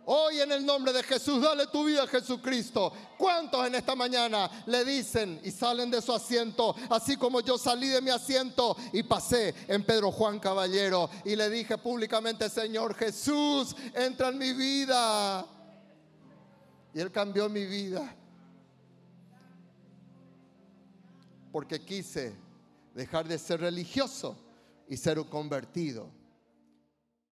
Hoy en el nombre de Jesús, dale tu vida a Jesucristo. ¿Cuántos en esta mañana le dicen y salen de su asiento, así como yo salí de mi asiento y pasé en Pedro Juan Caballero y le dije públicamente, Señor Jesús, entra en mi vida? Y Él cambió mi vida. Porque quise dejar de ser religioso y ser un convertido